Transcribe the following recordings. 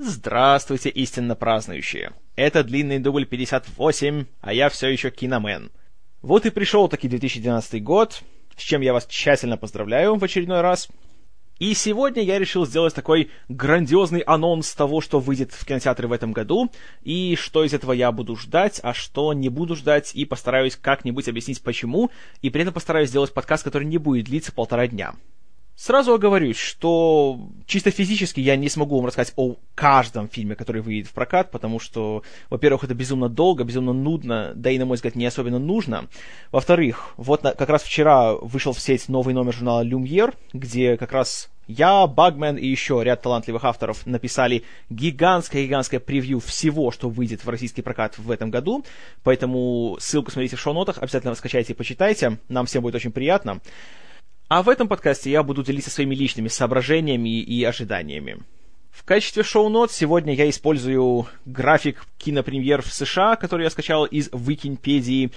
Здравствуйте, истинно празднующие. Это длинный дубль 58, а я все еще киномен. Вот и пришел таки 2012 год, с чем я вас тщательно поздравляю в очередной раз. И сегодня я решил сделать такой грандиозный анонс того, что выйдет в кинотеатры в этом году, и что из этого я буду ждать, а что не буду ждать, и постараюсь как-нибудь объяснить почему, и при этом постараюсь сделать подкаст, который не будет длиться полтора дня. Сразу оговорюсь, что чисто физически я не смогу вам рассказать о каждом фильме, который выйдет в прокат, потому что, во-первых, это безумно долго, безумно нудно, да и, на мой взгляд, не особенно нужно. Во-вторых, вот на, как раз вчера вышел в сеть новый номер журнала «Люмьер», где как раз я, Багмен и еще ряд талантливых авторов написали гигантское-гигантское превью всего, что выйдет в российский прокат в этом году, поэтому ссылку смотрите в шоу-нотах, обязательно скачайте и почитайте, нам всем будет очень приятно. А в этом подкасте я буду делиться своими личными соображениями и ожиданиями. В качестве шоу-нот сегодня я использую график кинопремьер в США, который я скачал из Википедии.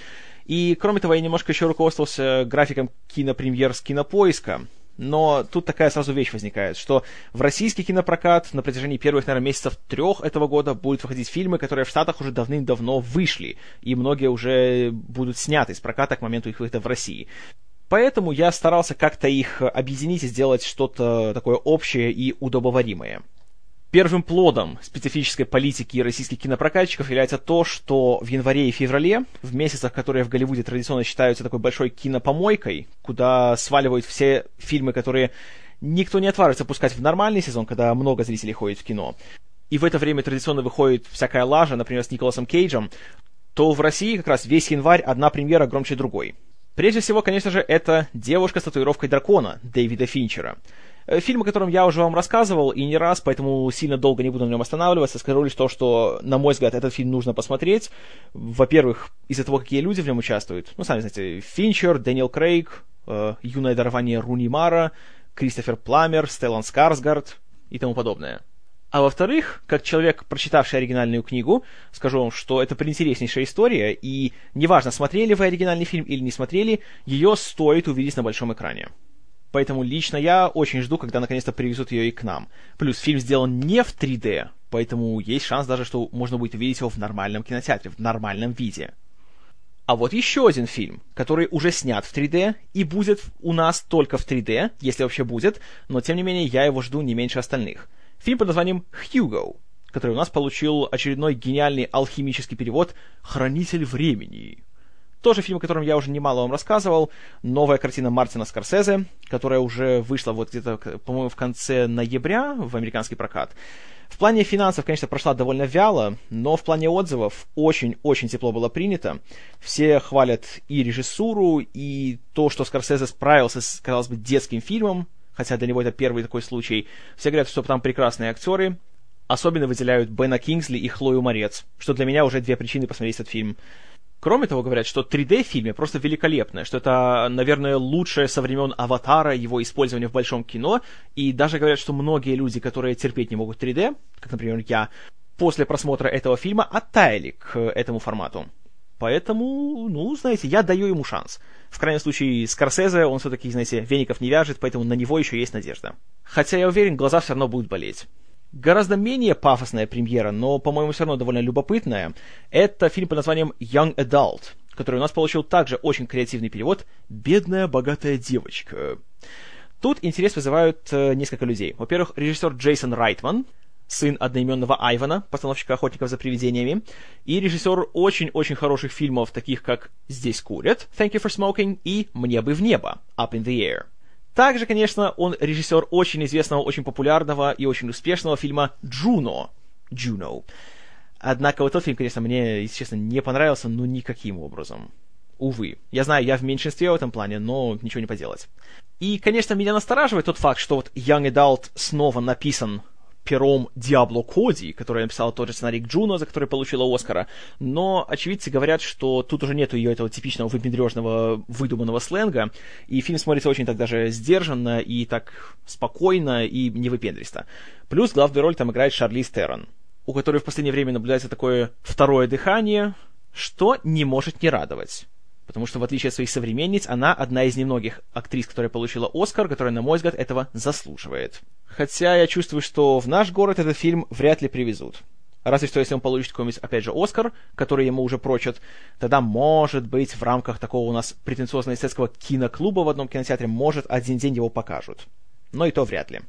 И, кроме того, я немножко еще руководствовался графиком кинопремьер с кинопоиска. Но тут такая сразу вещь возникает, что в российский кинопрокат на протяжении первых, наверное, месяцев трех этого года будут выходить фильмы, которые в Штатах уже давным-давно вышли, и многие уже будут сняты с проката к моменту их выхода в России. Поэтому я старался как-то их объединить и сделать что-то такое общее и удобоваримое. Первым плодом специфической политики российских кинопрокатчиков является то, что в январе и феврале, в месяцах, которые в Голливуде традиционно считаются такой большой кинопомойкой, куда сваливают все фильмы, которые никто не отважится пускать в нормальный сезон, когда много зрителей ходит в кино, и в это время традиционно выходит всякая лажа, например, с Николасом Кейджем, то в России как раз весь январь одна премьера громче другой. Прежде всего, конечно же, это «Девушка с татуировкой дракона» Дэвида Финчера. Э, фильм, о котором я уже вам рассказывал, и не раз, поэтому сильно долго не буду на нем останавливаться. Скажу лишь то, что, на мой взгляд, этот фильм нужно посмотреть. Во-первых, из-за того, какие люди в нем участвуют. Ну, сами знаете, Финчер, Дэниел Крейг, э, юное дарование Руни Мара, Кристофер Пламер, Стеллан Скарсгард и тому подобное. А во-вторых, как человек, прочитавший оригинальную книгу, скажу вам, что это преинтереснейшая история, и неважно, смотрели вы оригинальный фильм или не смотрели, ее стоит увидеть на большом экране. Поэтому лично я очень жду, когда наконец-то привезут ее и к нам. Плюс фильм сделан не в 3D, поэтому есть шанс даже, что можно будет увидеть его в нормальном кинотеатре, в нормальном виде. А вот еще один фильм, который уже снят в 3D и будет у нас только в 3D, если вообще будет, но тем не менее я его жду не меньше остальных – Фильм под названием «Хьюго», который у нас получил очередной гениальный алхимический перевод «Хранитель времени». Тоже фильм, о котором я уже немало вам рассказывал. Новая картина Мартина Скорсезе, которая уже вышла вот где-то, по-моему, в конце ноября в американский прокат. В плане финансов, конечно, прошла довольно вяло, но в плане отзывов очень-очень тепло было принято. Все хвалят и режиссуру, и то, что Скорсезе справился с, казалось бы, детским фильмом, хотя для него это первый такой случай. Все говорят, что там прекрасные актеры. Особенно выделяют Бена Кингсли и Хлою Морец, что для меня уже две причины посмотреть этот фильм. Кроме того, говорят, что 3D в фильме просто великолепное, что это, наверное, лучшее со времен «Аватара», его использование в большом кино, и даже говорят, что многие люди, которые терпеть не могут 3D, как, например, я, после просмотра этого фильма оттаяли к этому формату. Поэтому, ну, знаете, я даю ему шанс. В крайнем случае, Скорсезе, он все-таки, знаете, веников не вяжет, поэтому на него еще есть надежда. Хотя я уверен, глаза все равно будут болеть. Гораздо менее пафосная премьера, но, по-моему, все равно довольно любопытная, это фильм под названием Young Adult, который у нас получил также очень креативный перевод «Бедная богатая девочка». Тут интерес вызывают э, несколько людей. Во-первых, режиссер Джейсон Райтман — сын одноименного Айвана, постановщика «Охотников за привидениями», и режиссер очень-очень хороших фильмов, таких как «Здесь курят», «Thank you for smoking» и «Мне бы в небо», «Up in the air». Также, конечно, он режиссер очень известного, очень популярного и очень успешного фильма «Джуно», «Juno». Однако вот тот фильм, конечно, мне, если честно, не понравился, ну, никаким образом. Увы. Я знаю, я в меньшинстве в этом плане, но ничего не поделать. И, конечно, меня настораживает тот факт, что вот Young Adult снова написан пером Диабло Коди, который написал тот же сценарий Джуно, за который получила Оскара, но очевидцы говорят, что тут уже нету ее этого типичного выпендрежного выдуманного сленга, и фильм смотрится очень так даже сдержанно и так спокойно и не выпендристо. Плюс главную роль там играет Шарлиз Террон, у которой в последнее время наблюдается такое второе дыхание, что не может не радовать. Потому что, в отличие от своих современниц, она одна из немногих актрис, которая получила Оскар, которая, на мой взгляд, этого заслуживает. Хотя я чувствую, что в наш город этот фильм вряд ли привезут. Разве что, если он получит какой-нибудь, опять же, Оскар, который ему уже прочат, тогда, может быть, в рамках такого у нас претенциозно-эстетского киноклуба в одном кинотеатре, может, один день его покажут. Но и то вряд ли.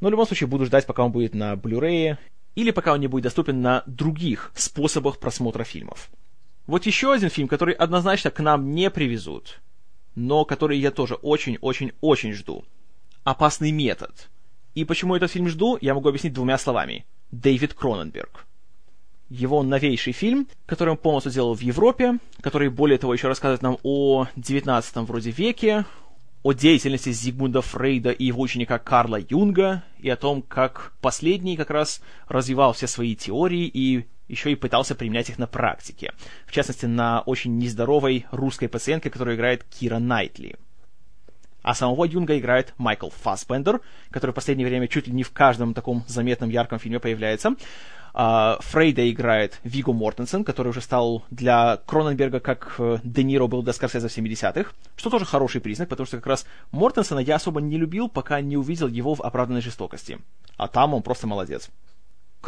Но в любом случае буду ждать, пока он будет на Blu-ray, или пока он не будет доступен на других способах просмотра фильмов. Вот еще один фильм, который однозначно к нам не привезут, но который я тоже очень-очень-очень жду. «Опасный метод». И почему этот фильм жду, я могу объяснить двумя словами. Дэвид Кроненберг. Его новейший фильм, который он полностью сделал в Европе, который, более того, еще рассказывает нам о 19 вроде веке, о деятельности Зигмунда Фрейда и его ученика Карла Юнга, и о том, как последний как раз развивал все свои теории и еще и пытался применять их на практике. В частности, на очень нездоровой русской пациентке, которую играет Кира Найтли. А самого Юнга играет Майкл Фассбендер, который в последнее время чуть ли не в каждом таком заметном ярком фильме появляется. Uh, Фрейда играет Виго Мортенсен, который уже стал для Кроненберга, как uh, Де Ниро был для Скорсезе в 70-х, что тоже хороший признак, потому что как раз Мортенсена я особо не любил, пока не увидел его в «Оправданной жестокости». А там он просто молодец.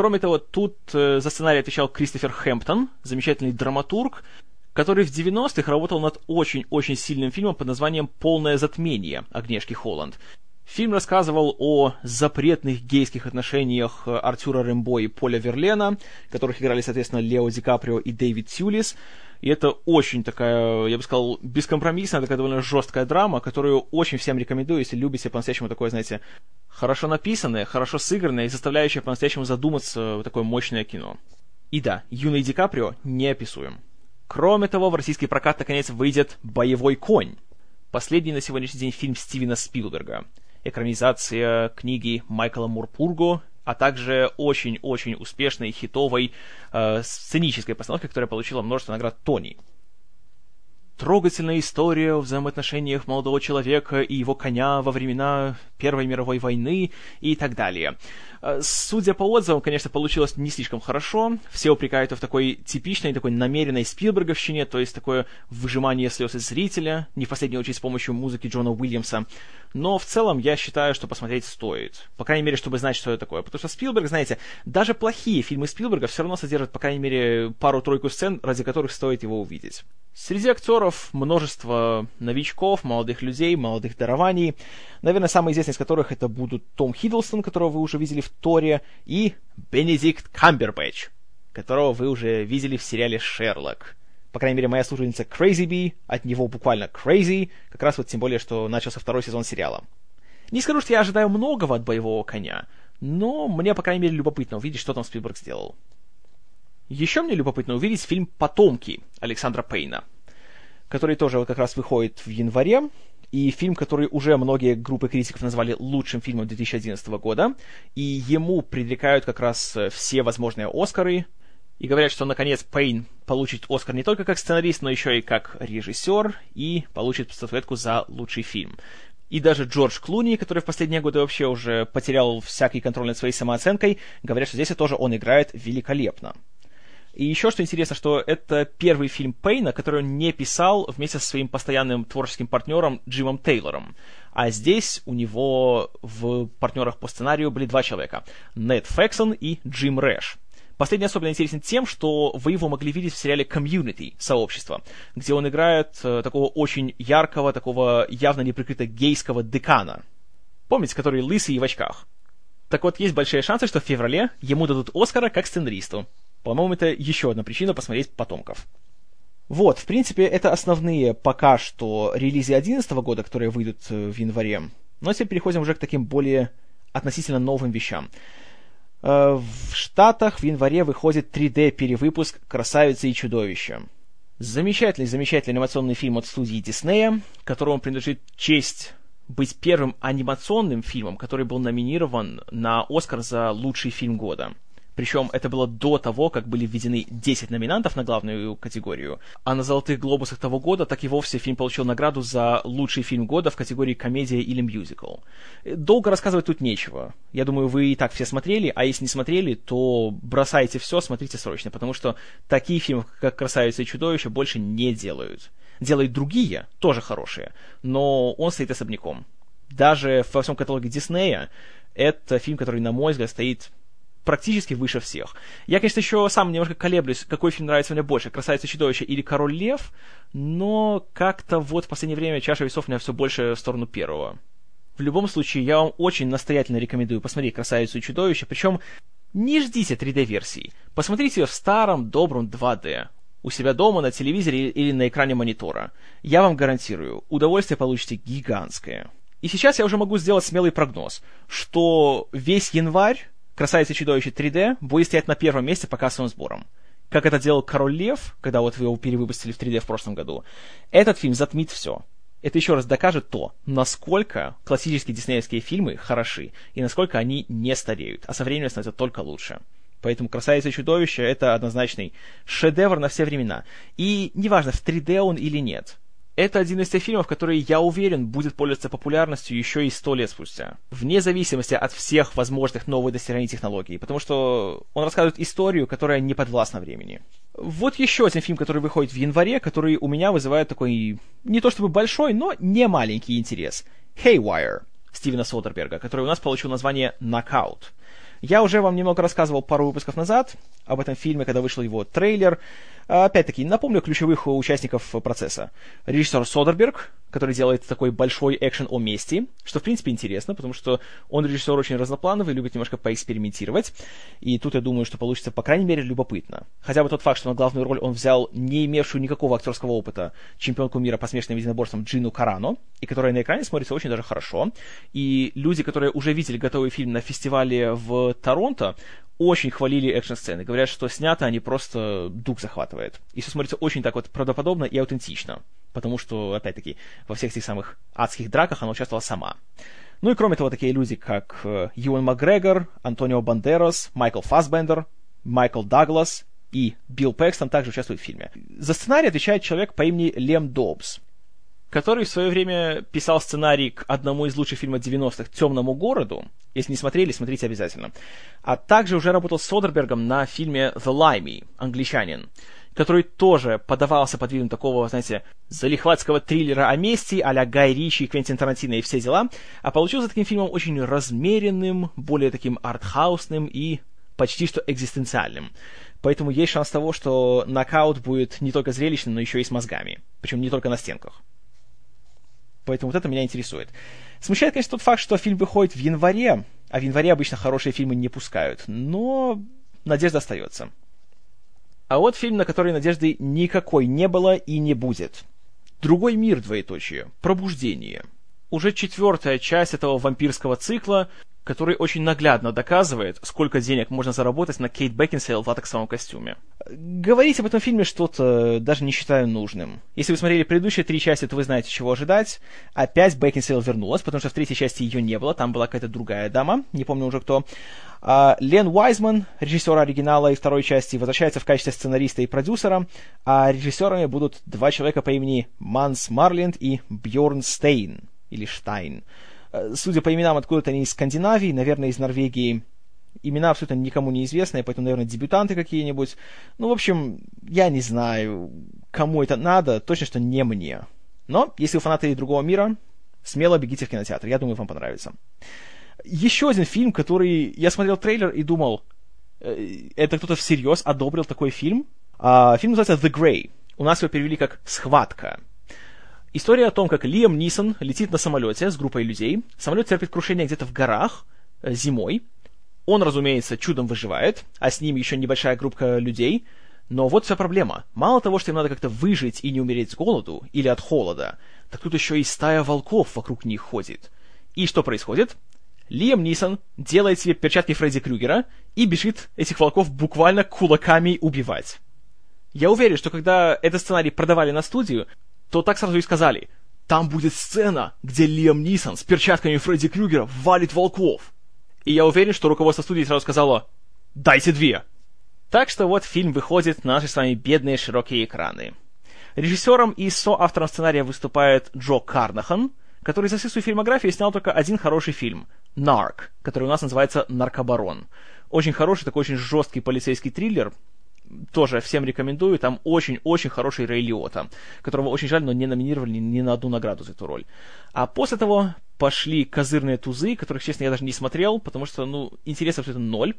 Кроме того, тут uh, за сценарий отвечал Кристофер Хэмптон, замечательный драматург, который в 90-х работал над очень-очень сильным фильмом под названием «Полное затмение» Агнешки Холланд. Фильм рассказывал о запретных гейских отношениях Артюра Рэмбо и Поля Верлена, которых играли, соответственно, Лео Ди Каприо и Дэвид Тюлис. И это очень такая, я бы сказал, бескомпромиссная, такая довольно жесткая драма, которую очень всем рекомендую, если любите по-настоящему такое, знаете, хорошо написанное, хорошо сыгранное и заставляющее по-настоящему задуматься такое мощное кино. И да, юный Ди Каприо неописуем. Кроме того, в российский прокат наконец выйдет «Боевой конь», последний на сегодняшний день фильм Стивена Спилберга — экранизация книги Майкла Мурпурго, а также очень-очень успешной хитовой э, сценической постановкой, которая получила множество наград Тони трогательная история о взаимоотношениях молодого человека и его коня во времена Первой мировой войны и так далее. Э, судя по отзывам, конечно, получилось не слишком хорошо. Все упрекают в такой типичной, такой намеренной Спилберговщине, то есть такое выжимание слез из зрителя, не в последнюю очередь с помощью музыки Джона Уильямса. Но в целом я считаю, что посмотреть стоит. По крайней мере, чтобы знать, что это такое. Потому что Спилберг, знаете, даже плохие фильмы Спилберга все равно содержат, по крайней мере, пару-тройку сцен, ради которых стоит его увидеть. Среди актеров множество новичков, молодых людей, молодых дарований. Наверное, самые известные из которых это будут Том Хиддлстон, которого вы уже видели в Торе, и Бенедикт Камбербэтч, которого вы уже видели в сериале «Шерлок». По крайней мере, моя служеница Crazy Bee, от него буквально Crazy, как раз вот тем более, что начался второй сезон сериала. Не скажу, что я ожидаю многого от боевого коня, но мне, по крайней мере, любопытно увидеть, что там Спилберг сделал. Еще мне любопытно увидеть фильм «Потомки» Александра Пейна, который тоже вот как раз выходит в январе, и фильм, который уже многие группы критиков назвали лучшим фильмом 2011 года, и ему предрекают как раз э, все возможные Оскары, и говорят, что наконец Пейн получит Оскар не только как сценарист, но еще и как режиссер, и получит статуэтку за лучший фильм. И даже Джордж Клуни, который в последние годы вообще уже потерял всякий контроль над своей самооценкой, говорят, что здесь тоже он играет великолепно. И еще что интересно, что это первый фильм Пейна, который он не писал вместе со своим постоянным творческим партнером Джимом Тейлором. А здесь у него в партнерах по сценарию были два человека. Нед Фексон и Джим Рэш. Последний особенно интересен тем, что вы его могли видеть в сериале Community, сообщество, где он играет э, такого очень яркого, такого явно неприкрыто гейского декана. Помните, который лысый и в очках? Так вот, есть большие шансы, что в феврале ему дадут Оскара как сценаристу. По-моему, это еще одна причина посмотреть «Потомков». Вот, в принципе, это основные пока что релизы 2011 года, которые выйдут э, в январе. Но теперь переходим уже к таким более относительно новым вещам. Э, в Штатах в январе выходит 3D-перевыпуск «Красавица и чудовище». Замечательный, замечательный анимационный фильм от студии Диснея, которому принадлежит честь быть первым анимационным фильмом, который был номинирован на Оскар за лучший фильм года. Причем это было до того, как были введены 10 номинантов на главную категорию. А на «Золотых глобусах» того года так и вовсе фильм получил награду за лучший фильм года в категории комедия или мюзикл. Долго рассказывать тут нечего. Я думаю, вы и так все смотрели, а если не смотрели, то бросайте все, смотрите срочно, потому что такие фильмы, как «Красавица и чудовище», больше не делают. делает другие, тоже хорошие, но он стоит особняком. Даже во всем каталоге Диснея это фильм, который, на мой взгляд, стоит практически выше всех. Я, конечно, еще сам немножко колеблюсь, какой фильм нравится мне больше, «Красавица чудовище» или «Король лев», но как-то вот в последнее время чаша весов у меня все больше в сторону первого. В любом случае, я вам очень настоятельно рекомендую посмотреть «Красавицу и чудовище», причем не ждите 3D-версии. Посмотрите ее в старом, добром 2D. У себя дома, на телевизоре или на экране монитора. Я вам гарантирую, удовольствие получите гигантское. И сейчас я уже могу сделать смелый прогноз, что весь январь «Красавица и чудовище 3D» будет стоять на первом месте по кассовым сборам. Как это делал «Король лев», когда вот его перевыпустили в 3D в прошлом году. Этот фильм затмит все. Это еще раз докажет то, насколько классические диснеевские фильмы хороши, и насколько они не стареют, а со временем становятся только лучше. Поэтому «Красавица и чудовище» — это однозначный шедевр на все времена. И неважно, в 3D он или нет — это один из тех фильмов, который, я уверен, будет пользоваться популярностью еще и сто лет спустя. Вне зависимости от всех возможных новых достижений технологий. Потому что он рассказывает историю, которая не подвластна времени. Вот еще один фильм, который выходит в январе, который у меня вызывает такой, не то чтобы большой, но не маленький интерес. Haywire Стивена Содерберга, который у нас получил название «Нокаут». Я уже вам немного рассказывал пару выпусков назад об этом фильме, когда вышел его трейлер. А, опять-таки, напомню ключевых участников процесса. Режиссер Содерберг, который делает такой большой экшен о мести, что, в принципе, интересно, потому что он режиссер очень разноплановый, любит немножко поэкспериментировать. И тут я думаю, что получится, по крайней мере, любопытно. Хотя бы тот факт, что на главную роль он взял не имевшую никакого актерского опыта чемпионку мира по смешанным единоборствам Джину Карано, и которая на экране смотрится очень даже хорошо. И люди, которые уже видели готовый фильм на фестивале в Торонто, очень хвалили экшн-сцены. Говорят, что снято они просто дух захватывает. И все смотрится очень так вот правдоподобно и аутентично. Потому что, опять-таки, во всех этих самых адских драках она участвовала сама. Ну и кроме того, такие люди, как Юэн Макгрегор, Антонио Бандерас, Майкл Фасбендер, Майкл Даглас и Билл Пэкстон также участвуют в фильме. За сценарий отвечает человек по имени Лем Добс который в свое время писал сценарий к одному из лучших фильмов 90-х «Темному городу». Если не смотрели, смотрите обязательно. А также уже работал с Содербергом на фильме «The Limey», «Англичанин», который тоже подавался под видом такого, знаете, залихватского триллера о мести а-ля Гай Ричи, Квентин Тарантино и все дела, а получился таким фильмом очень размеренным, более таким артхаусным и почти что экзистенциальным. Поэтому есть шанс того, что нокаут будет не только зрелищным, но еще и с мозгами. Причем не только на стенках. Поэтому вот это меня интересует. Смущает, конечно, тот факт, что фильм выходит в январе, а в январе обычно хорошие фильмы не пускают. Но надежда остается. А вот фильм, на который надежды никакой не было и не будет. Другой мир, двоеточие. Пробуждение. Уже четвертая часть этого вампирского цикла, который очень наглядно доказывает, сколько денег можно заработать на Кейт Бекинсейл в латексовом костюме. Говорить об этом фильме что-то даже не считаю нужным. Если вы смотрели предыдущие три части, то вы знаете, чего ожидать. Опять Бекинсейл вернулась, потому что в третьей части ее не было, там была какая-то другая дама, не помню уже кто. А Лен Уайзман, режиссер оригинала и второй части, возвращается в качестве сценариста и продюсера, а режиссерами будут два человека по имени Манс Марлинд и Бьорн Стейн, или Штайн. Э, судя по именам, откуда-то они из Скандинавии, наверное, из Норвегии. Имена абсолютно никому не известные, поэтому, наверное, дебютанты какие-нибудь. Ну, в общем, я не знаю, кому это надо, точно, что не мне. Но, если вы фанаты другого мира, смело бегите в кинотеатр, я думаю, вам понравится. Еще один фильм, который... Я смотрел трейлер и думал, э, это кто-то всерьез одобрил такой фильм. А, фильм называется The Grey. У нас его перевели как «Схватка». История о том, как Лиам Нисон летит на самолете с группой людей. Самолет терпит крушение где-то в горах э, зимой. Он, разумеется, чудом выживает, а с ним еще небольшая группа людей. Но вот вся проблема. Мало того, что им надо как-то выжить и не умереть с голоду или от холода, так тут еще и стая волков вокруг них ходит. И что происходит? Лиам Нисон делает себе перчатки Фредди Крюгера и бежит этих волков буквально кулаками убивать. Я уверен, что когда этот сценарий продавали на студию, то так сразу и сказали. Там будет сцена, где Лиам Нисон с перчатками Фредди Крюгера валит волков. И я уверен, что руководство студии сразу сказало «Дайте две!». Так что вот фильм выходит на наши с вами бедные широкие экраны. Режиссером и соавтором сценария выступает Джо Карнахан, который за всю свою фильмографию снял только один хороший фильм — «Нарк», который у нас называется «Наркобарон». Очень хороший, такой очень жесткий полицейский триллер, тоже всем рекомендую. Там очень-очень хороший Рэй Лиота, которого очень жаль, но не номинировали ни на одну награду за эту роль. А после того пошли козырные тузы, которых, честно, я даже не смотрел, потому что, ну, интереса абсолютно ноль.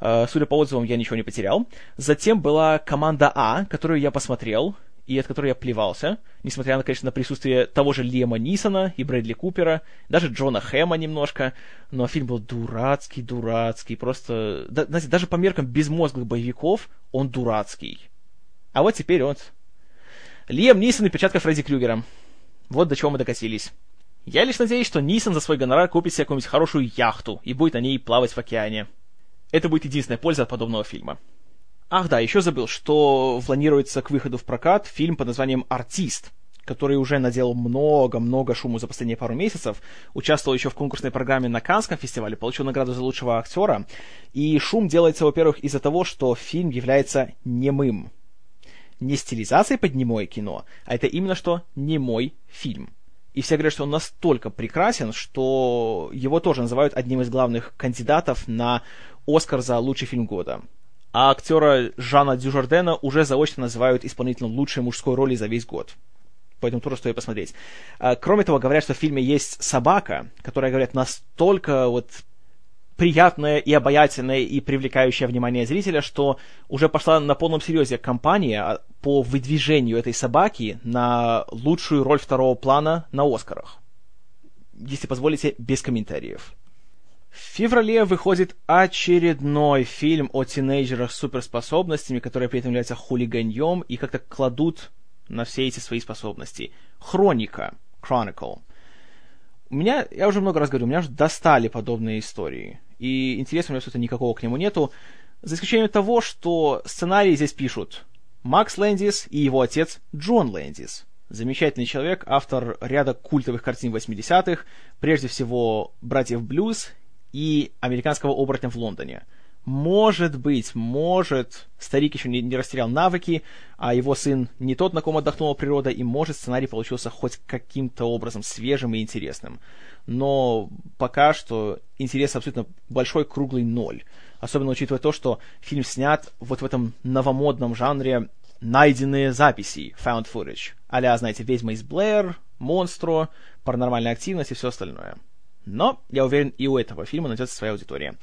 Uh, судя по отзывам, я ничего не потерял. Затем была команда А, которую я посмотрел и от которой я плевался, несмотря на, конечно, на присутствие того же Лема Нисона и Брэдли Купера, даже Джона Хэма немножко, но фильм был дурацкий, дурацкий, просто, да, знаете, даже по меркам безмозглых боевиков он дурацкий. А вот теперь вот. Лем Нисон и печатка Фредди Крюгера. Вот до чего мы докатились. Я лишь надеюсь, что Нисон за свой гонорар купит себе какую-нибудь хорошую яхту и будет на ней плавать в океане. Это будет единственная польза от подобного фильма. Ах да, еще забыл, что планируется к выходу в прокат фильм под названием «Артист», который уже наделал много-много шуму за последние пару месяцев, участвовал еще в конкурсной программе на Канском фестивале, получил награду за лучшего актера, и шум делается, во-первых, из-за того, что фильм является немым. Не стилизацией под немое кино, а это именно что немой фильм. И все говорят, что он настолько прекрасен, что его тоже называют одним из главных кандидатов на Оскар за лучший фильм года а актера Жана Дюжардена уже заочно называют исполнителем лучшей мужской роли за весь год. Поэтому тоже стоит посмотреть. А, кроме того, говорят, что в фильме есть собака, которая, говорят, настолько вот приятная и обаятельная и привлекающая внимание зрителя, что уже пошла на полном серьезе кампания а, по выдвижению этой собаки на лучшую роль второго плана на Оскарах. Если позволите, без комментариев. В феврале выходит очередной фильм о тинейджерах с суперспособностями, которые при этом являются хулиганьем и как-то кладут на все эти свои способности. Хроника. Chronicle. У меня, я уже много раз говорю, меня уже достали подобные истории. И интереса у меня, собственно, никакого к нему нету. За исключением того, что сценарий здесь пишут Макс Лэндис и его отец Джон Лэндис. Замечательный человек, автор ряда культовых картин 80-х, прежде всего «Братьев Блюз» и американского оборотня в Лондоне. Может быть, может, старик еще не, не растерял навыки, а его сын не тот, на ком отдохнула природа, и может сценарий получился хоть каким-то образом свежим и интересным. Но пока что интерес абсолютно большой, круглый ноль. Особенно учитывая то, что фильм снят вот в этом новомодном жанре найденные записи, found footage. а знаете, «Ведьма из Блэр», «Монстро», «Паранормальная активность» и все остальное. Но, я уверен, и у этого фильма найдется своя аудитория.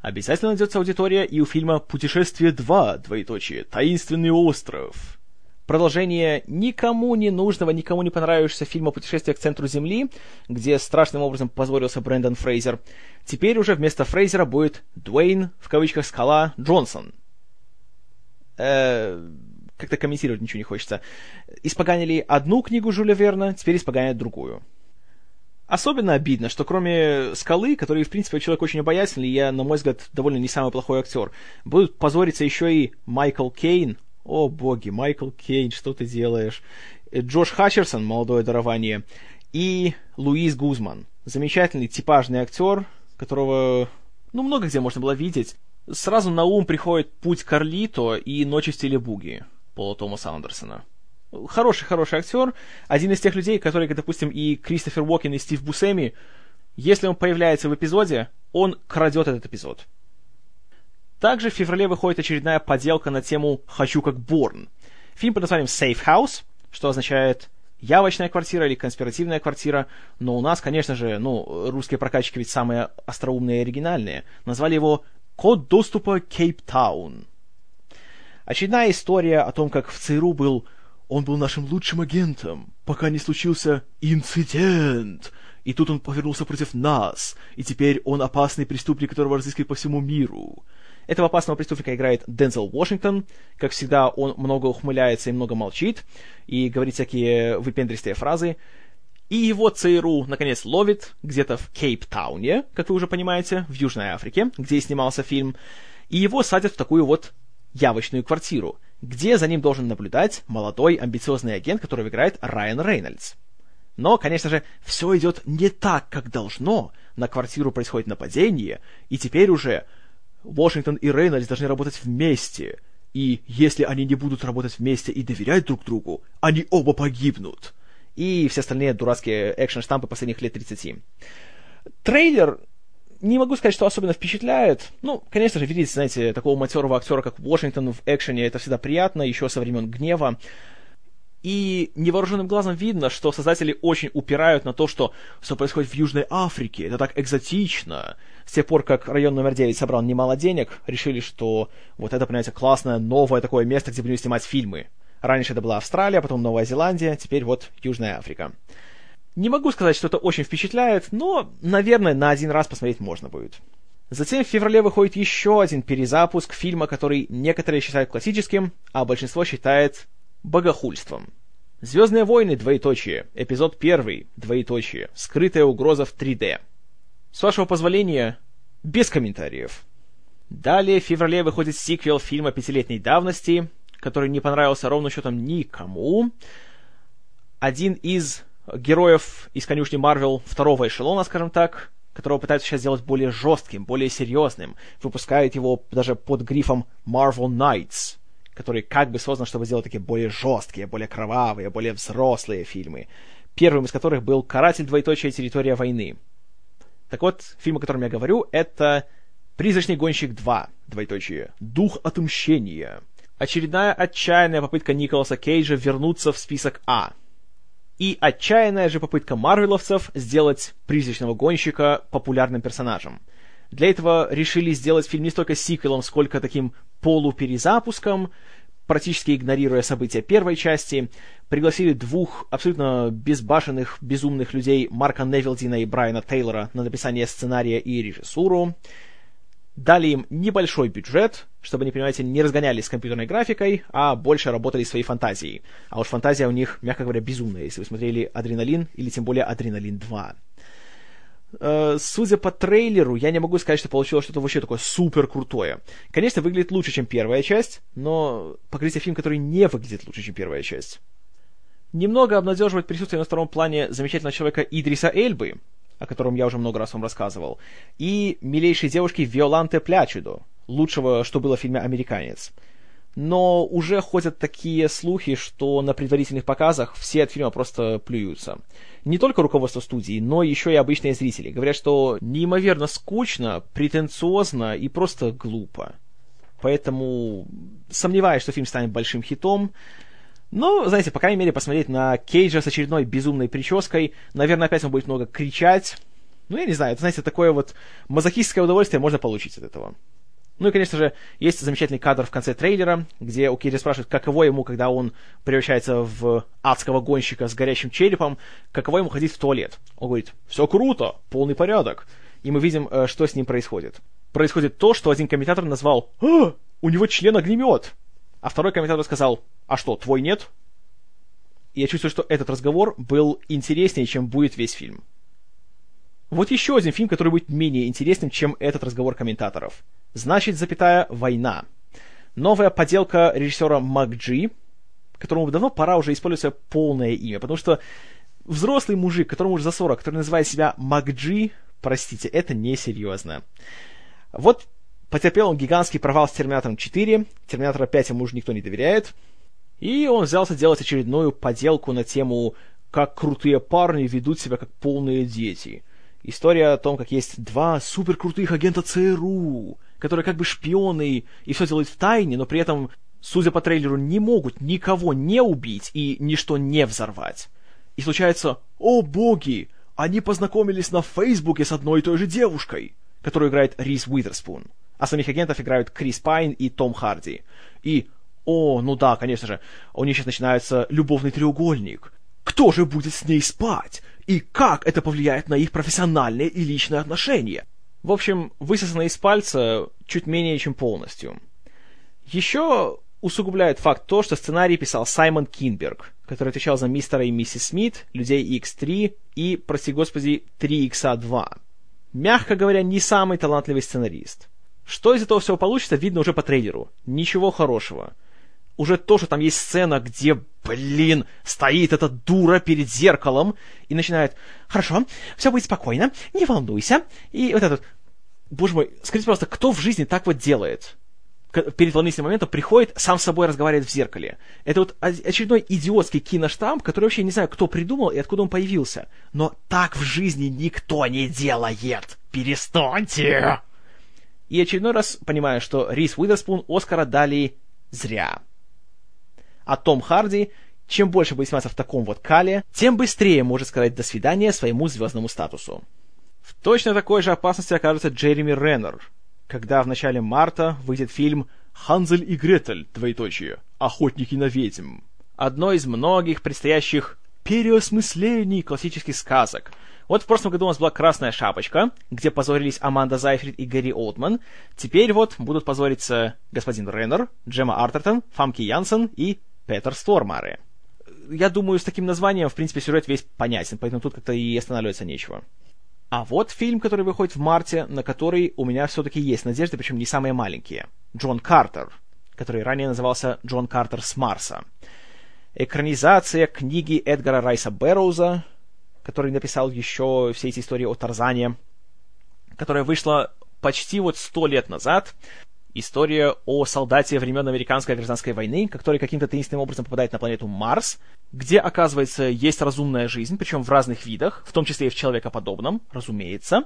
Обязательно найдется аудитория и у фильма «Путешествие 2», двоеточие, «Таинственный остров». Продолжение никому не нужного, никому не понравившегося фильма «Путешествие к центру Земли», где страшным образом позволился Брэндон Фрейзер. Теперь уже вместо Фрейзера будет Дуэйн, в кавычках, скала Джонсон. Э, как-то комментировать ничего не хочется. Испоганили одну книгу Жюля Верна, теперь испоганят другую. Особенно обидно, что кроме Скалы, который, в принципе, человек очень обаятельный, я, на мой взгляд, довольно не самый плохой актер, будут позориться еще и Майкл Кейн. О, боги, Майкл Кейн, что ты делаешь? Э, Джош Хатчерсон, молодое дарование, и Луис Гузман. Замечательный типажный актер, которого, ну, много где можно было видеть. Сразу на ум приходит «Путь Карлито» и «Ночи в стиле буги» Пола Томаса Андерсона хороший-хороший актер, один из тех людей, которые, допустим, и Кристофер Уокен, и Стив Бусеми, если он появляется в эпизоде, он крадет этот эпизод. Также в феврале выходит очередная поделка на тему «Хочу как Борн». Фильм под названием «Safe House», что означает явочная квартира или конспиративная квартира, но у нас, конечно же, ну, русские прокачки ведь самые остроумные и оригинальные. Назвали его «Код доступа Кейптаун». Очередная история о том, как в ЦРУ был он был нашим лучшим агентом, пока не случился инцидент. И тут он повернулся против нас, и теперь он опасный преступник, которого разыскивают по всему миру. Этого опасного преступника играет Дензел Вашингтон. Как всегда, он много ухмыляется и много молчит, и говорит всякие выпендристые фразы. И его ЦРУ, наконец, ловит где-то в Кейптауне, как вы уже понимаете, в Южной Африке, где и снимался фильм, и его садят в такую вот явочную квартиру — где за ним должен наблюдать молодой амбициозный агент, которого играет Райан Рейнольдс. Но, конечно же, все идет не так, как должно. На квартиру происходит нападение, и теперь уже Вашингтон и Рейнольдс должны работать вместе. И если они не будут работать вместе и доверять друг другу, они оба погибнут. И все остальные дурацкие экшн-штампы последних лет 30. Трейлер не могу сказать, что особенно впечатляет. Ну, конечно же, видеть, знаете, такого матерого актера, как Вашингтон в экшене, это всегда приятно, еще со времен гнева. И невооруженным глазом видно, что создатели очень упирают на то, что все происходит в Южной Африке, это так экзотично. С тех пор, как район номер 9 собрал немало денег, решили, что вот это, понимаете, классное, новое такое место, где будем снимать фильмы. Раньше это была Австралия, потом Новая Зеландия, теперь вот Южная Африка. Не могу сказать, что это очень впечатляет, но, наверное, на один раз посмотреть можно будет. Затем в феврале выходит еще один перезапуск фильма, который некоторые считают классическим, а большинство считает богохульством. «Звездные войны. Двоеточие». Эпизод первый. Двоеточие. Скрытая угроза в 3D. С вашего позволения, без комментариев. Далее в феврале выходит сиквел фильма пятилетней давности, который не понравился ровно счетом никому. Один из героев из конюшни Марвел второго эшелона, скажем так, которого пытаются сейчас сделать более жестким, более серьезным, выпускают его даже под грифом Marvel Knights который как бы создан, чтобы сделать такие более жесткие, более кровавые, более взрослые фильмы. Первым из которых был «Каратель. Двоеточие. Территория войны». Так вот, фильм, о котором я говорю, это «Призрачный гонщик 2. Двоеточие. Дух отмщения». Очередная отчаянная попытка Николаса Кейджа вернуться в список А. И отчаянная же попытка марвеловцев сделать «Призрачного гонщика» популярным персонажем. Для этого решили сделать фильм не столько сиквелом, сколько таким полуперезапуском, практически игнорируя события первой части, пригласили двух абсолютно безбашенных, безумных людей, Марка Невилдина и Брайана Тейлора, на написание сценария и режиссуру. Дали им небольшой бюджет, чтобы, не понимаете, не разгонялись с компьютерной графикой, а больше работали своей фантазией. А уж фантазия у них, мягко говоря, безумная, если вы смотрели «Адреналин» или тем более «Адреналин 2». Э, судя по трейлеру, я не могу сказать, что получилось что-то вообще такое супер крутое. Конечно, выглядит лучше, чем первая часть, но покажите фильм, который не выглядит лучше, чем первая часть. Немного обнадеживает присутствие на втором плане замечательного человека Идриса Эльбы, о котором я уже много раз вам рассказывал, и милейшей девушки Виоланте Плячидо, лучшего, что было в фильме «Американец» но уже ходят такие слухи, что на предварительных показах все от фильма просто плюются. Не только руководство студии, но еще и обычные зрители. Говорят, что неимоверно скучно, претенциозно и просто глупо. Поэтому сомневаюсь, что фильм станет большим хитом. Но, знаете, по крайней мере, посмотреть на Кейджа с очередной безумной прической, наверное, опять он будет много кричать. Ну, я не знаю, это, знаете, такое вот мазохистское удовольствие можно получить от этого. Ну и, конечно же, есть замечательный кадр в конце трейлера, где у Кири спрашивают, каково ему, когда он превращается в адского гонщика с горящим черепом, каково ему ходить в туалет. Он говорит, все круто, полный порядок. И мы видим, э, что с ним происходит. Происходит то, что один комментатор назвал «А, у него член огнемет!» А второй комментатор сказал «А что, твой нет?» Я чувствую, что этот разговор был интереснее, чем будет весь фильм. Вот еще один фильм, который будет менее интересным, чем этот разговор комментаторов – Значит, запятая, война. Новая поделка режиссера МакДжи, которому давно пора уже использовать полное имя, потому что взрослый мужик, которому уже за 40, который называет себя МакДжи, простите, это несерьезно. Вот потерпел он гигантский провал с Терминатором 4, Терминатора 5 ему уже никто не доверяет, и он взялся делать очередную поделку на тему «Как крутые парни ведут себя как полные дети». История о том, как есть два суперкрутых агента ЦРУ, которые как бы шпионы и все делают в тайне, но при этом, судя по трейлеру, не могут никого не убить и ничто не взорвать. И случается, о боги, они познакомились на Фейсбуке с одной и той же девушкой, которую играет Рис Уитерспун. А самих агентов играют Крис Пайн и Том Харди. И, о, ну да, конечно же, у них сейчас начинается любовный треугольник. Кто же будет с ней спать? И как это повлияет на их профессиональные и личные отношения? В общем, высосано из пальца чуть менее чем полностью. Еще усугубляет факт то, что сценарий писал Саймон Кинберг, который отвечал за мистера и миссис Смит, Людей X3 и, прости господи, 3X2. Мягко говоря, не самый талантливый сценарист. Что из этого всего получится, видно уже по трейлеру. Ничего хорошего уже то, что там есть сцена, где, блин, стоит эта дура перед зеркалом и начинает, хорошо, все будет спокойно, не волнуйся. И вот этот, боже мой, скажите, пожалуйста, кто в жизни так вот делает? перед волнительным моментом приходит, сам с собой разговаривает в зеркале. Это вот очередной идиотский киноштамп, который вообще не знаю, кто придумал и откуда он появился. Но так в жизни никто не делает. Перестаньте! И очередной раз понимаю, что Рис Уидерспун Оскара дали зря. А Том Харди, чем больше будет сниматься в таком вот кале, тем быстрее может сказать «до свидания» своему звездному статусу. В точно такой же опасности окажется Джереми Реннер, когда в начале марта выйдет фильм «Ханзель и Гретель. Двоеточие. Охотники на ведьм». Одно из многих предстоящих переосмыслений классических сказок. Вот в прошлом году у нас была «Красная шапочка», где позорились Аманда Зайфрид и Гэри Олдман. Теперь вот будут позориться господин Реннер, Джема Артертон, Фамки Янсен и Петер Стормаре. Я думаю, с таким названием, в принципе, сюжет весь понятен, поэтому тут как-то и останавливаться нечего. А вот фильм, который выходит в марте, на который у меня все-таки есть надежды, причем не самые маленькие. Джон Картер, который ранее назывался Джон Картер с Марса. Экранизация книги Эдгара Райса Бэрроуза, который написал еще все эти истории о Тарзане, которая вышла почти вот сто лет назад, История о солдате времен Американской гражданской войны, который каким-то таинственным образом попадает на планету Марс, где, оказывается, есть разумная жизнь, причем в разных видах, в том числе и в человекоподобном, разумеется,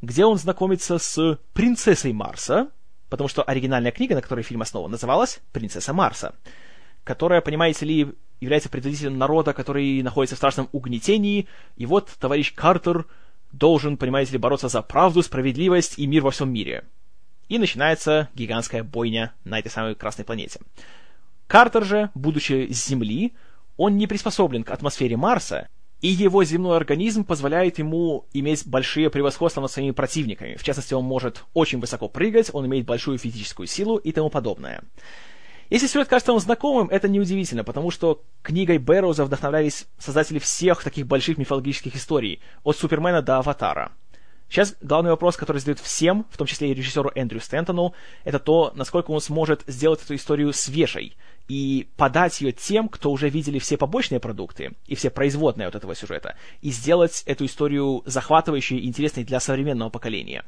где он знакомится с принцессой Марса, потому что оригинальная книга, на которой фильм основан, называлась «Принцесса Марса», которая, понимаете ли, является предводителем народа, который находится в страшном угнетении, и вот товарищ Картер должен, понимаете ли, бороться за правду, справедливость и мир во всем мире – и начинается гигантская бойня на этой самой Красной планете. Картер же, будучи с Земли, он не приспособлен к атмосфере Марса, и его земной организм позволяет ему иметь большие превосходства над своими противниками. В частности, он может очень высоко прыгать, он имеет большую физическую силу и тому подобное. Если сюжет кажется вам знакомым, это неудивительно, потому что книгой Бэрроуза вдохновлялись создатели всех таких больших мифологических историй, от Супермена до Аватара. Сейчас главный вопрос, который задают всем, в том числе и режиссеру Эндрю Стентону, это то, насколько он сможет сделать эту историю свежей и подать ее тем, кто уже видели все побочные продукты и все производные от этого сюжета, и сделать эту историю захватывающей и интересной для современного поколения.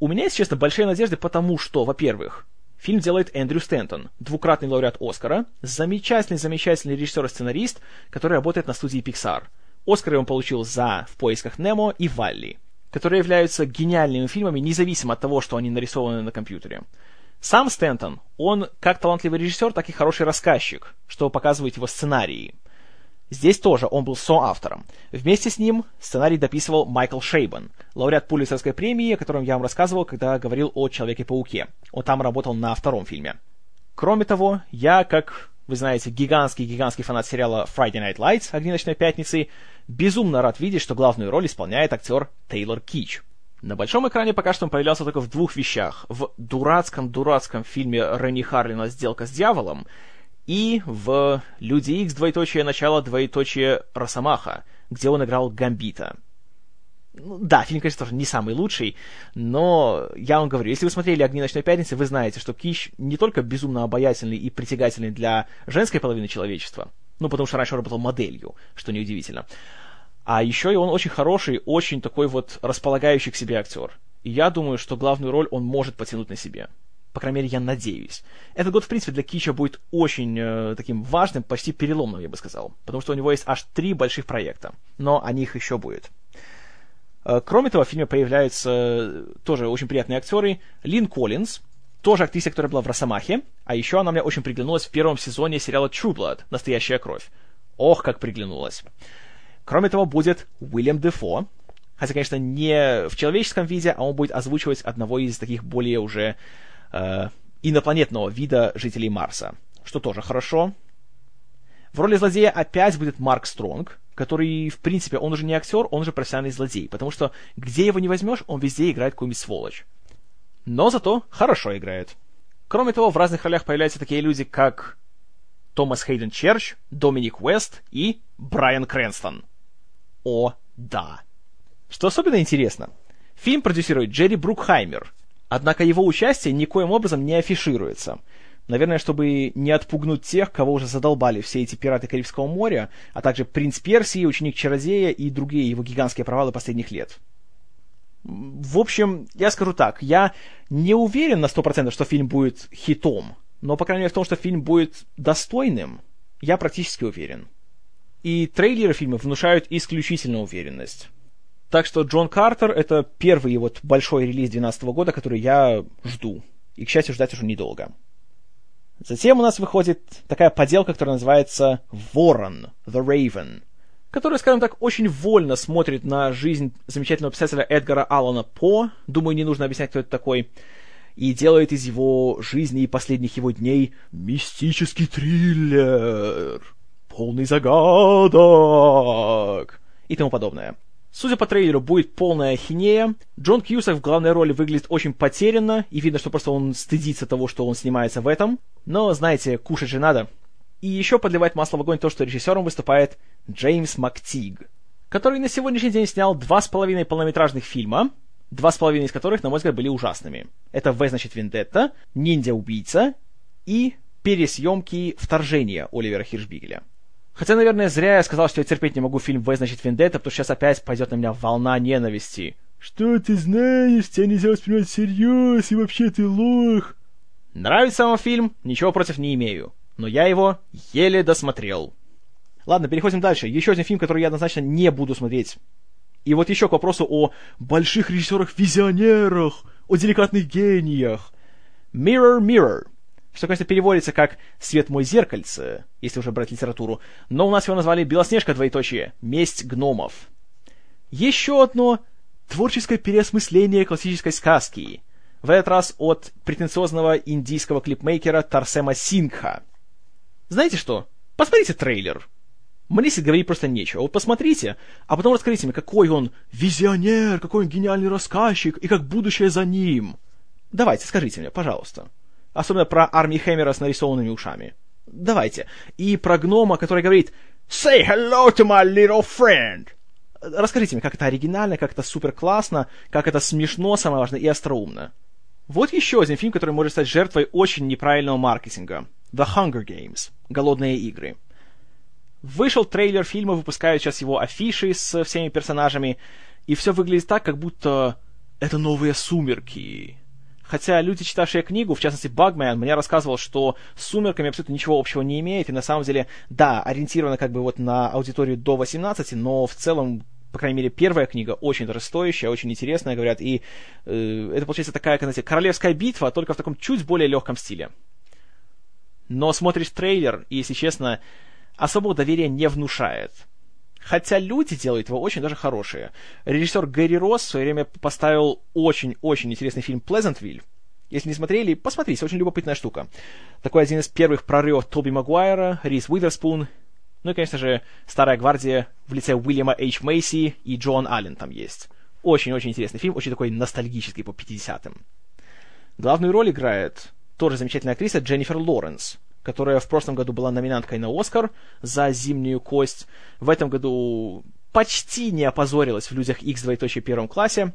У меня, если честно, большие надежды, потому что, во-первых, Фильм делает Эндрю Стентон, двукратный лауреат Оскара, замечательный-замечательный режиссер и сценарист, который работает на студии Pixar. Оскары он получил за «В поисках Немо» и «Валли» которые являются гениальными фильмами, независимо от того, что они нарисованы на компьютере. Сам Стэнтон, он как талантливый режиссер, так и хороший рассказчик, что показывает его сценарии. Здесь тоже он был соавтором. Вместе с ним сценарий дописывал Майкл Шейбан, лауреат Пулицерской премии, о котором я вам рассказывал, когда говорил о Человеке-пауке. Он там работал на втором фильме. Кроме того, я, как вы знаете, гигантский-гигантский фанат сериала Friday Night Lights, «Огни ночной пятницы», безумно рад видеть, что главную роль исполняет актер Тейлор Кич. На большом экране пока что он появлялся только в двух вещах. В дурацком-дурацком фильме Ренни Харлина «Сделка с дьяволом» и в «Люди Икс. Двоеточие. Начало. Двоеточие. Росомаха», где он играл Гамбита. Ну, да, фильм, конечно, тоже не самый лучший, но я вам говорю, если вы смотрели «Огни ночной пятницы», вы знаете, что Кич не только безумно обаятельный и притягательный для женской половины человечества, ну, потому что раньше он работал моделью, что неудивительно, а еще и он очень хороший, очень такой вот располагающий к себе актер. И я думаю, что главную роль он может потянуть на себе. По крайней мере, я надеюсь. Этот год, в принципе, для Кича будет очень э, таким важным, почти переломным, я бы сказал. Потому что у него есть аж три больших проекта. Но о них еще будет. Э, кроме того, в фильме появляются э, тоже очень приятные актеры. Лин Коллинз, тоже актриса, которая была в «Росомахе», а еще она мне очень приглянулась в первом сезоне сериала True Blood «Настоящая кровь». Ох, как приглянулась. Кроме того, будет Уильям Дефо, хотя, конечно, не в человеческом виде, а он будет озвучивать одного из таких более уже э, инопланетного вида жителей Марса, что тоже хорошо. В роли злодея опять будет Марк Стронг, который, в принципе, он уже не актер, он уже профессиональный злодей, потому что где его не возьмешь, он везде играет какую-нибудь сволочь. Но зато хорошо играет. Кроме того, в разных ролях появляются такие люди, как Томас Хейден Черч, Доминик Уэст и Брайан Крэнстон. О, да. Что особенно интересно, фильм продюсирует Джерри Брукхаймер, однако его участие никоим образом не афишируется – Наверное, чтобы не отпугнуть тех, кого уже задолбали все эти пираты Карибского моря, а также принц Персии, ученик Чародея и другие его гигантские провалы последних лет. В общем, я скажу так, я не уверен на 100%, что фильм будет хитом, но, по крайней мере, в том, что фильм будет достойным, я практически уверен. И трейлеры фильма внушают исключительно уверенность. Так что Джон Картер — это первый вот большой релиз 2012 года, который я жду. И, к счастью, ждать уже недолго. Затем у нас выходит такая поделка, которая называется «Ворон», «The Raven», которая, скажем так, очень вольно смотрит на жизнь замечательного писателя Эдгара Аллана По, думаю, не нужно объяснять, кто это такой, и делает из его жизни и последних его дней мистический триллер, полный загадок и тому подобное. Судя по трейлеру, будет полная хинея. Джон Кьюсак в главной роли выглядит очень потерянно, и видно, что просто он стыдится того, что он снимается в этом. Но, знаете, кушать же надо. И еще подливает масло в огонь то, что режиссером выступает Джеймс МакТиг, который на сегодняшний день снял два с половиной полнометражных фильма, два с половиной из которых, на мой взгляд, были ужасными. Это «В, значит, Вендетта», «Ниндзя-убийца» и пересъемки «Вторжения» Оливера Хиршбигеля. Хотя, наверное, зря я сказал, что я терпеть не могу фильм «В, значит, Вендетта», потому что сейчас опять пойдет на меня волна ненависти. Что ты знаешь, тебя нельзя воспринимать всерьез, и вообще ты лох. Нравится вам фильм? Ничего против не имею. Но я его еле досмотрел. Ладно, переходим дальше. Еще один фильм, который я однозначно не буду смотреть. И вот еще к вопросу о больших режиссерах-визионерах, о деликатных гениях. Mirror Mirror что, конечно, переводится как «Свет мой зеркальце», если уже брать литературу, но у нас его назвали «Белоснежка, двоеточие. Месть гномов». Еще одно творческое переосмысление классической сказки. В этот раз от претенциозного индийского клипмейкера Тарсема Сингха. Знаете что? Посмотрите трейлер. Мне здесь говорить просто нечего. Вот посмотрите, а потом расскажите мне, какой он визионер, какой он гениальный рассказчик, и как будущее за ним. Давайте, скажите мне, пожалуйста. Особенно про Арми Хэммера с нарисованными ушами. Давайте. И про гнома, который говорит «Say hello to my little friend!» Расскажите мне, как это оригинально, как это супер классно, как это смешно, самое важное, и остроумно. Вот еще один фильм, который может стать жертвой очень неправильного маркетинга. The Hunger Games. Голодные игры. Вышел трейлер фильма, выпускают сейчас его афиши с всеми персонажами, и все выглядит так, как будто это новые сумерки. Хотя люди, читавшие книгу, в частности Багмен, мне рассказывал, что с «Сумерками» абсолютно ничего общего не имеет, и на самом деле, да, ориентировано как бы вот на аудиторию до 18, но в целом по крайней мере, первая книга очень даже стоящая, очень интересная, говорят, и э, это получается такая, как, знаете, королевская битва, только в таком чуть более легком стиле. Но смотришь трейлер, и, если честно, особого доверия не внушает. Хотя люди делают его очень даже хорошие. Режиссер Гэри Росс в свое время поставил очень-очень интересный фильм «Плезантвиль». Если не смотрели, посмотрите, очень любопытная штука. Такой один из первых прорывов Тоби Магуайра, Рис Уитерспун, ну и, конечно же, Старая Гвардия в лице Уильяма Эйч Мейси и Джон Аллен там есть. Очень-очень интересный фильм, очень такой ностальгический по 50-м. Главную роль играет тоже замечательная актриса Дженнифер Лоренс которая в прошлом году была номинанткой на Оскар за «Зимнюю кость». В этом году почти не опозорилась в «Людях X первом классе».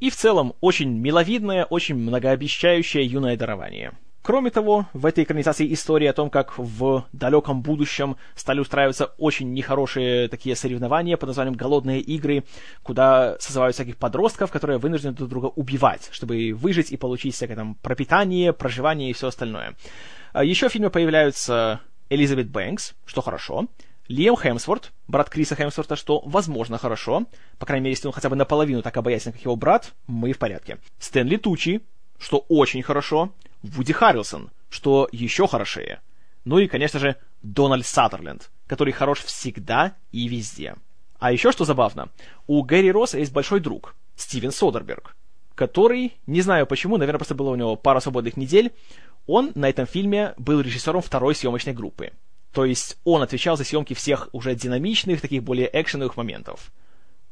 И в целом очень миловидное, очень многообещающее юное дарование. Кроме того, в этой экранизации история о том, как в далеком будущем стали устраиваться очень нехорошие такие соревнования под названием «Голодные игры», куда созывают всяких подростков, которые вынуждены друг друга убивать, чтобы выжить и получить всякое там пропитание, проживание и все остальное. А Еще в фильме появляются Элизабет Бэнкс, что хорошо, Лиам Хемсворт, брат Криса Хемсворта, что, возможно, хорошо. По крайней мере, если он хотя бы наполовину так обаятельный, как его брат, мы в порядке. Стэнли Тучи, что очень хорошо. Вуди Харрелсон, что еще хорошее. Ну и, конечно же, Дональд Саттерленд, который хорош всегда и везде. А еще что забавно, у Гэри Росса есть большой друг, Стивен Содерберг, который, не знаю почему, наверное, просто было у него пара свободных недель, он на этом фильме был режиссером второй съемочной группы. То есть он отвечал за съемки всех уже динамичных, таких более экшеновых моментов.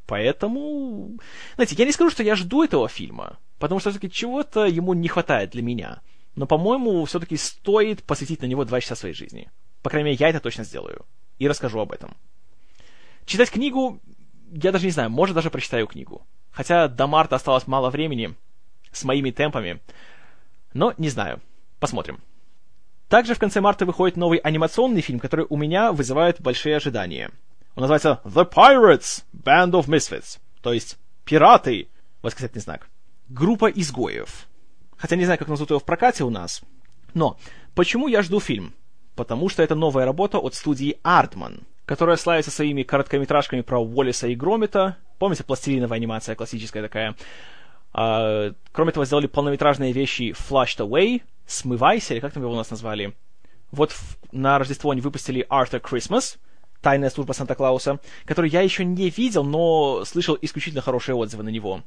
Поэтому, знаете, я не скажу, что я жду этого фильма, потому что все-таки чего-то ему не хватает для меня. Но, по-моему, все-таки стоит посвятить на него два часа своей жизни. По крайней мере, я это точно сделаю. И расскажу об этом. Читать книгу, я даже не знаю, может даже прочитаю книгу. Хотя до марта осталось мало времени, с моими темпами. Но не знаю. Посмотрим. Также в конце марта выходит новый анимационный фильм, который у меня вызывает большие ожидания. Он называется The Pirates Band of Misfits, то есть «Пираты» восклицательный знак. Группа изгоев. Хотя не знаю, как назовут его в прокате у нас. Но почему я жду фильм? Потому что это новая работа от студии Артман, которая славится своими короткометражками про Уоллиса и Громита. Помните, пластилиновая анимация классическая такая? А, кроме того, сделали полнометражные вещи Flushed Away, Смывайся, или как там его у нас назвали. Вот в, на Рождество они выпустили Arthur Christmas, Тайная служба Санта-Клауса, который я еще не видел, но слышал исключительно хорошие отзывы на него.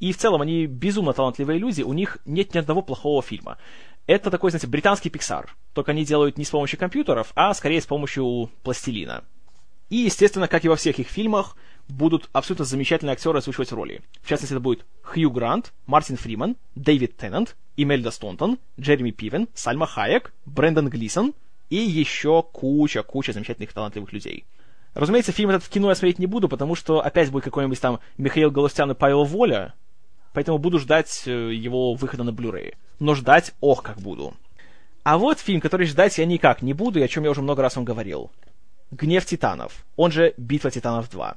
И в целом они безумно талантливые люди, у них нет ни одного плохого фильма. Это такой, знаете, британский Pixar. Только они делают не с помощью компьютеров, а скорее с помощью пластилина. И, естественно, как и во всех их фильмах, будут абсолютно замечательные актеры озвучивать роли. В частности, это будет Хью Грант, Мартин Фриман, Дэвид Теннант, Имельда Стонтон, Джереми Пивен, Сальма Хайек, Брэндон Глисон и еще куча-куча замечательных талантливых людей. Разумеется, фильм этот в кино я смотреть не буду, потому что опять будет какой-нибудь там Михаил Галустян и Павел Воля, поэтому буду ждать э, его выхода на Blu-ray. Но ждать, ох, как буду. А вот фильм, который ждать я никак не буду, и о чем я уже много раз вам говорил. «Гнев титанов», он же «Битва титанов 2».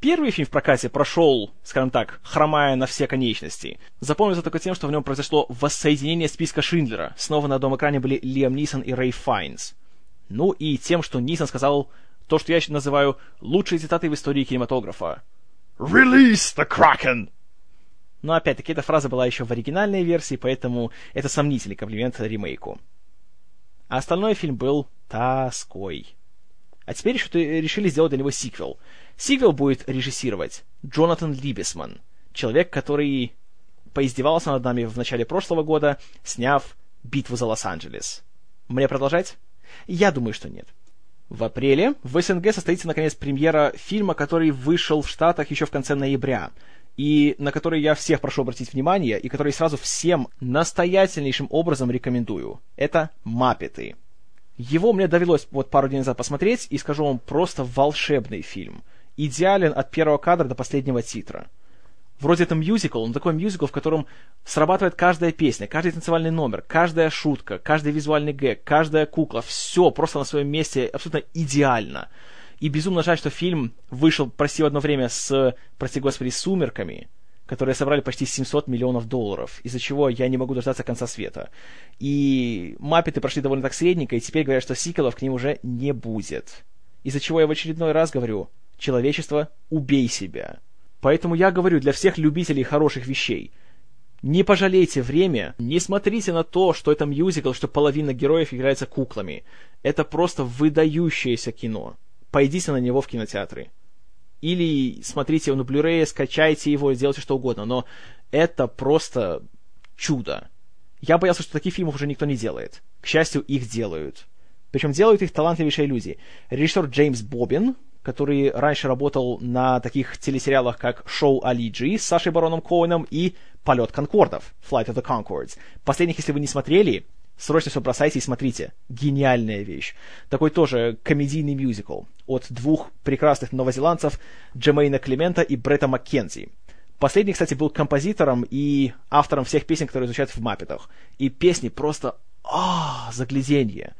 Первый фильм в прокате прошел, скажем так, хромая на все конечности. Запомнился только тем, что в нем произошло воссоединение списка Шиндлера. Снова на одном экране были Лиам Нисон и Рэй Файнс. Ну и тем, что Нисон сказал то, что я называю лучшей цитатой в истории кинематографа. «Release the Kraken!» Но опять-таки эта фраза была еще в оригинальной версии, поэтому это сомнительный комплимент ремейку. А остальной фильм был тоской. А теперь решили сделать для него сиквел. Сиквел будет режиссировать Джонатан Либесман, человек, который поиздевался над нами в начале прошлого года, сняв «Битву за Лос-Анджелес». Мне продолжать? Я думаю, что нет. В апреле в СНГ состоится, наконец, премьера фильма, который вышел в Штатах еще в конце ноября, и на который я всех прошу обратить внимание, и который сразу всем настоятельнейшим образом рекомендую. Это «Маппеты». Его мне довелось вот пару дней назад посмотреть, и скажу вам, просто волшебный фильм. Идеален от первого кадра до последнего титра. Вроде это мюзикл, но такой мюзикл, в котором срабатывает каждая песня, каждый танцевальный номер, каждая шутка, каждый визуальный гэг, каждая кукла. Все просто на своем месте абсолютно идеально. И безумно жаль, что фильм вышел, прости, в одно время с, прости господи, «Сумерками», которые собрали почти 700 миллионов долларов, из-за чего я не могу дождаться конца света. И «Маппеты» прошли довольно так средненько, и теперь говорят, что сиквелов к ним уже не будет. Из-за чего я в очередной раз говорю, человечество, убей себя. Поэтому я говорю для всех любителей хороших вещей, не пожалейте время, не смотрите на то, что это мюзикл, что половина героев являются куклами. Это просто выдающееся кино. Пойдите на него в кинотеатры или смотрите его на Blu-ray, скачайте его, сделайте что угодно, но это просто чудо. Я боялся, что таких фильмов уже никто не делает. К счастью, их делают. Причем делают их талантливейшие люди. Режиссер Джеймс Бобин, который раньше работал на таких телесериалах, как «Шоу Али Джи» с Сашей Бароном Коуэном и «Полет Конкордов» «Flight of the Concords». Последних, если вы не смотрели, Срочно все бросайте и смотрите. Гениальная вещь. Такой тоже комедийный мюзикл от двух прекрасных новозеландцев Джемейна Климента и Бретта Маккензи. Последний, кстати, был композитором и автором всех песен, которые звучат в Маппетах. И песни просто... А, загляденье.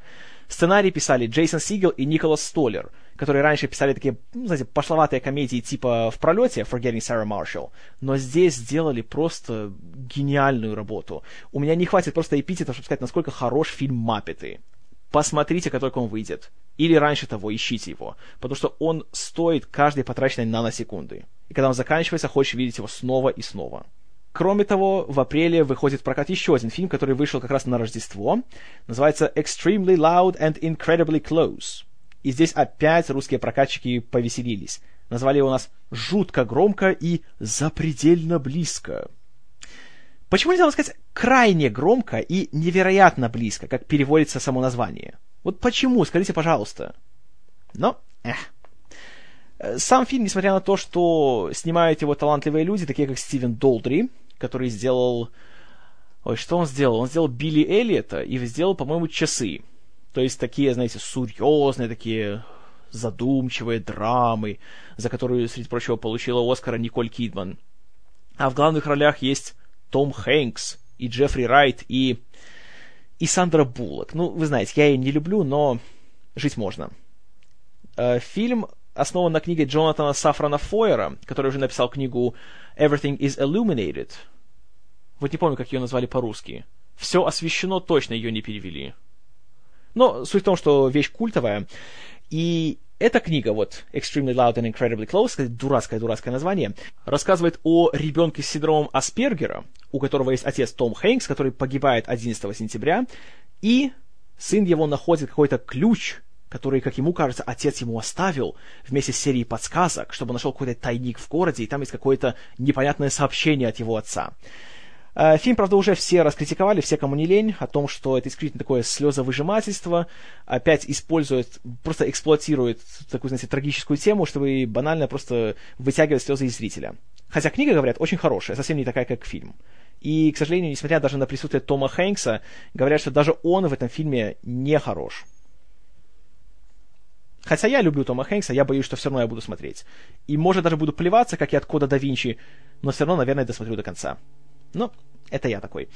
Сценарий писали Джейсон Сигел и Николас Столлер, которые раньше писали такие, ну, знаете, пошловатые комедии типа «В пролете» Forgetting Sarah Marshall, но здесь сделали просто гениальную работу. У меня не хватит просто эпитетов, чтобы сказать, насколько хорош фильм «Маппеты». Посмотрите, как только он выйдет. Или раньше того, ищите его. Потому что он стоит каждой потраченной наносекунды. И когда он заканчивается, хочешь видеть его снова и снова. Кроме того, в апреле выходит в прокат еще один фильм, который вышел как раз на Рождество. Называется Extremely Loud and Incredibly Close. И здесь опять русские прокатчики повеселились. Назвали его у нас жутко громко и запредельно близко. Почему нельзя сказать крайне громко и невероятно близко, как переводится само название? Вот почему, скажите, пожалуйста. Но, эх. Сам фильм, несмотря на то, что снимают его талантливые люди, такие как Стивен Долдри, который сделал... Ой, что он сделал? Он сделал Билли Эллиота и сделал, по-моему, часы. То есть такие, знаете, серьезные, такие задумчивые драмы, за которую, среди прочего, получила Оскара Николь Кидман. А в главных ролях есть Том Хэнкс и Джеффри Райт и... и Сандра Буллок. Ну, вы знаете, я ее не люблю, но жить можно. Э, фильм основан на книге Джонатана Сафрана Фойера, который уже написал книгу «Everything is Illuminated». Вот не помню, как ее назвали по-русски. «Все освещено» точно ее не перевели. Но суть в том, что вещь культовая. И эта книга, вот, Extremely Loud and Incredibly Close, дурацкое-дурацкое название, рассказывает о ребенке с синдромом Аспергера, у которого есть отец Том Хэнкс, который погибает 11 сентября, и сын его находит какой-то ключ, который, как ему кажется, отец ему оставил вместе с серией подсказок, чтобы нашел какой-то тайник в городе, и там есть какое-то непонятное сообщение от его отца. Э, фильм, правда, уже все раскритиковали, все, кому не лень, о том, что это исключительно такое слезовыжимательство, опять использует, просто эксплуатирует такую, знаете, трагическую тему, чтобы банально просто вытягивать слезы из зрителя. Хотя книга, говорят, очень хорошая, совсем не такая, как фильм. И, к сожалению, несмотря даже на присутствие Тома Хэнкса, говорят, что даже он в этом фильме не хорош. Хотя я люблю Тома Хэнкса, я боюсь, что все равно я буду смотреть. И, может, даже буду плеваться, как и от Кода да Винчи, но все равно, наверное, досмотрю до конца. Но это я такой.